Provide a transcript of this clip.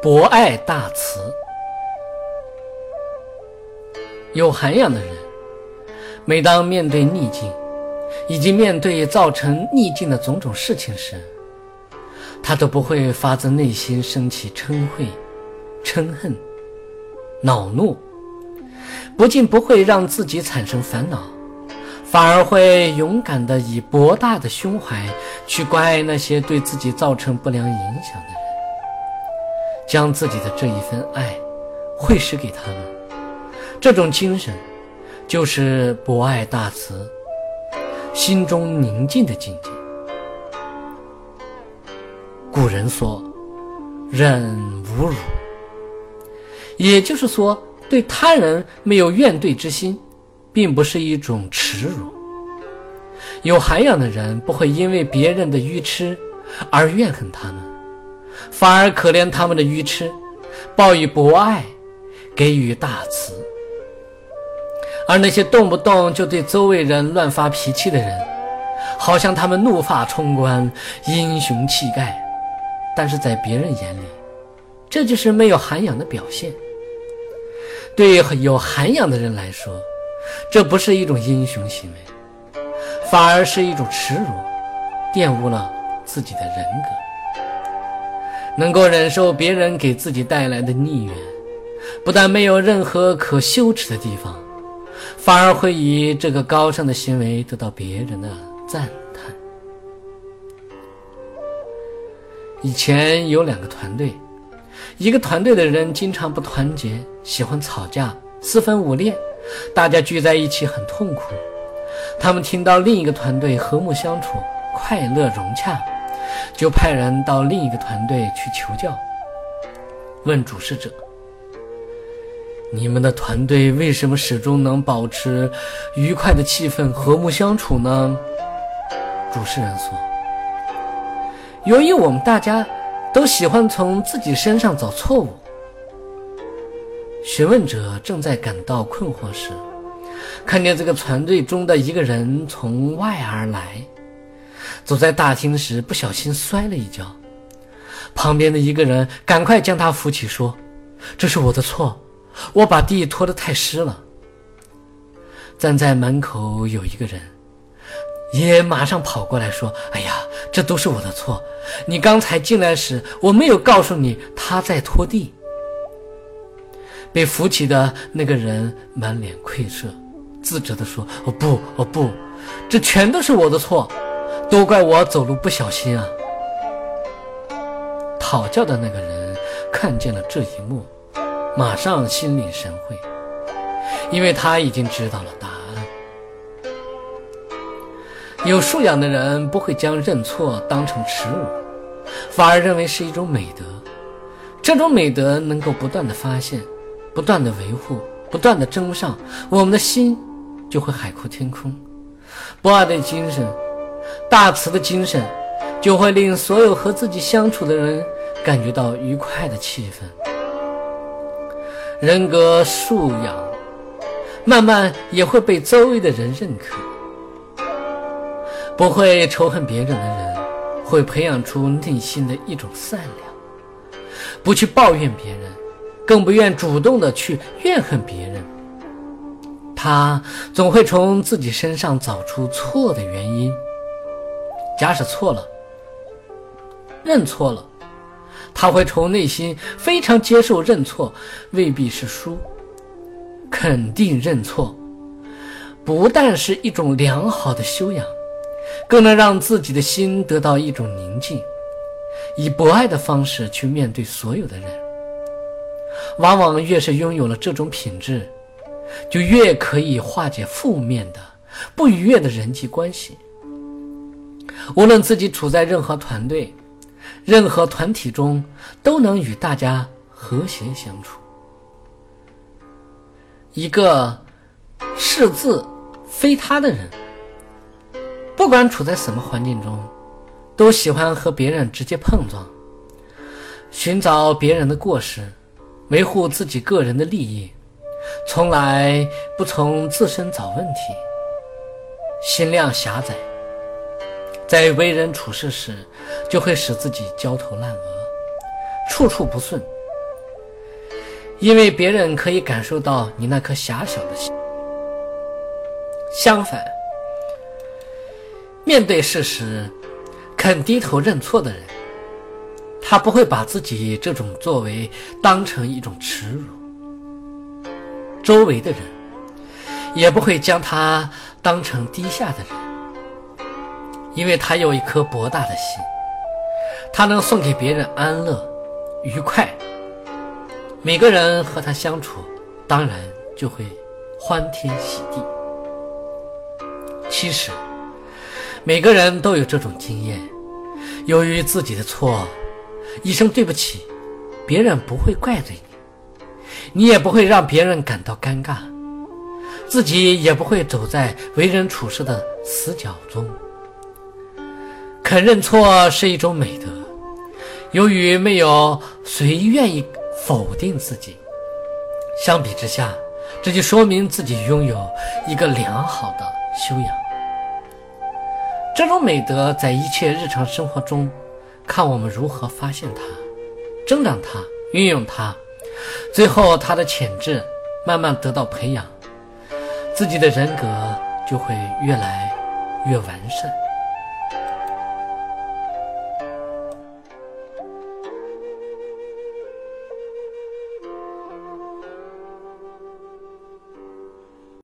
博爱大慈。有涵养的人，每当面对逆境，以及面对造成逆境的种种事情时，他都不会发自内心升起嗔恚、嗔恨、恼怒，不仅不会让自己产生烦恼，反而会勇敢地以博大的胸怀去关爱那些对自己造成不良影响的人，将自己的这一份爱惠施给他们。这种精神，就是博爱大慈、心中宁静的境界。古人说：“忍无辱。”也就是说，对他人没有怨怼之心，并不是一种耻辱。有涵养的人不会因为别人的愚痴而怨恨他们，反而可怜他们的愚痴，报以博爱，给予大慈。而那些动不动就对周围人乱发脾气的人，好像他们怒发冲冠，英雄气概。但是在别人眼里，这就是没有涵养的表现。对于有涵养的人来说，这不是一种英雄行为，反而是一种耻辱，玷污了自己的人格。能够忍受别人给自己带来的逆缘，不但没有任何可羞耻的地方，反而会以这个高尚的行为得到别人的赞叹。以前有两个团队，一个团队的人经常不团结，喜欢吵架，四分五裂，大家聚在一起很痛苦。他们听到另一个团队和睦相处，快乐融洽，就派人到另一个团队去求教，问主事者：“你们的团队为什么始终能保持愉快的气氛、和睦相处呢？”主事人说。由于我们大家都喜欢从自己身上找错误，询问者正在感到困惑时，看见这个团队中的一个人从外而来，走在大厅时不小心摔了一跤，旁边的一个人赶快将他扶起，说：“这是我的错，我把地拖得太湿了。”站在门口有一个人。也马上跑过来说：“哎呀，这都是我的错！你刚才进来时，我没有告诉你他在拖地。”被扶起的那个人满脸愧色，自责地说：“哦不，哦不，这全都是我的错，都怪我走路不小心啊！”讨教的那个人看见了这一幕，马上心领神会，因为他已经知道了答案。有素养的人不会将认错当成耻辱，反而认为是一种美德。这种美德能够不断的发现，不断的维护，不断的争上，我们的心就会海阔天空。博爱的精神，大慈的精神，就会令所有和自己相处的人感觉到愉快的气氛。人格素养，慢慢也会被周围的人认可。不会仇恨别人的人，会培养出内心的一种善良，不去抱怨别人，更不愿主动的去怨恨别人。他总会从自己身上找出错的原因。假使错了，认错了，他会从内心非常接受认错未必是输，肯定认错，不但是一种良好的修养。更能让自己的心得到一种宁静，以博爱的方式去面对所有的人。往往越是拥有了这种品质，就越可以化解负面的、不愉悦的人际关系。无论自己处在任何团队、任何团体中，都能与大家和谐相处。一个视字非他的人。不管处在什么环境中，都喜欢和别人直接碰撞，寻找别人的过失，维护自己个人的利益，从来不从自身找问题。心量狭窄，在为人处事时，就会使自己焦头烂额，处处不顺，因为别人可以感受到你那颗狭小的心。相反，面对事实，肯低头认错的人，他不会把自己这种作为当成一种耻辱，周围的人也不会将他当成低下的人，因为他有一颗博大的心，他能送给别人安乐、愉快。每个人和他相处，当然就会欢天喜地。其实，每个人都有这种经验：由于自己的错，一声对不起，别人不会怪罪你，你也不会让别人感到尴尬，自己也不会走在为人处事的死角中。肯认错是一种美德，由于没有谁愿意。否定自己，相比之下，这就说明自己拥有一个良好的修养。这种美德在一切日常生活中，看我们如何发现它、增长它、运用它，最后它的潜质慢慢得到培养，自己的人格就会越来越完善。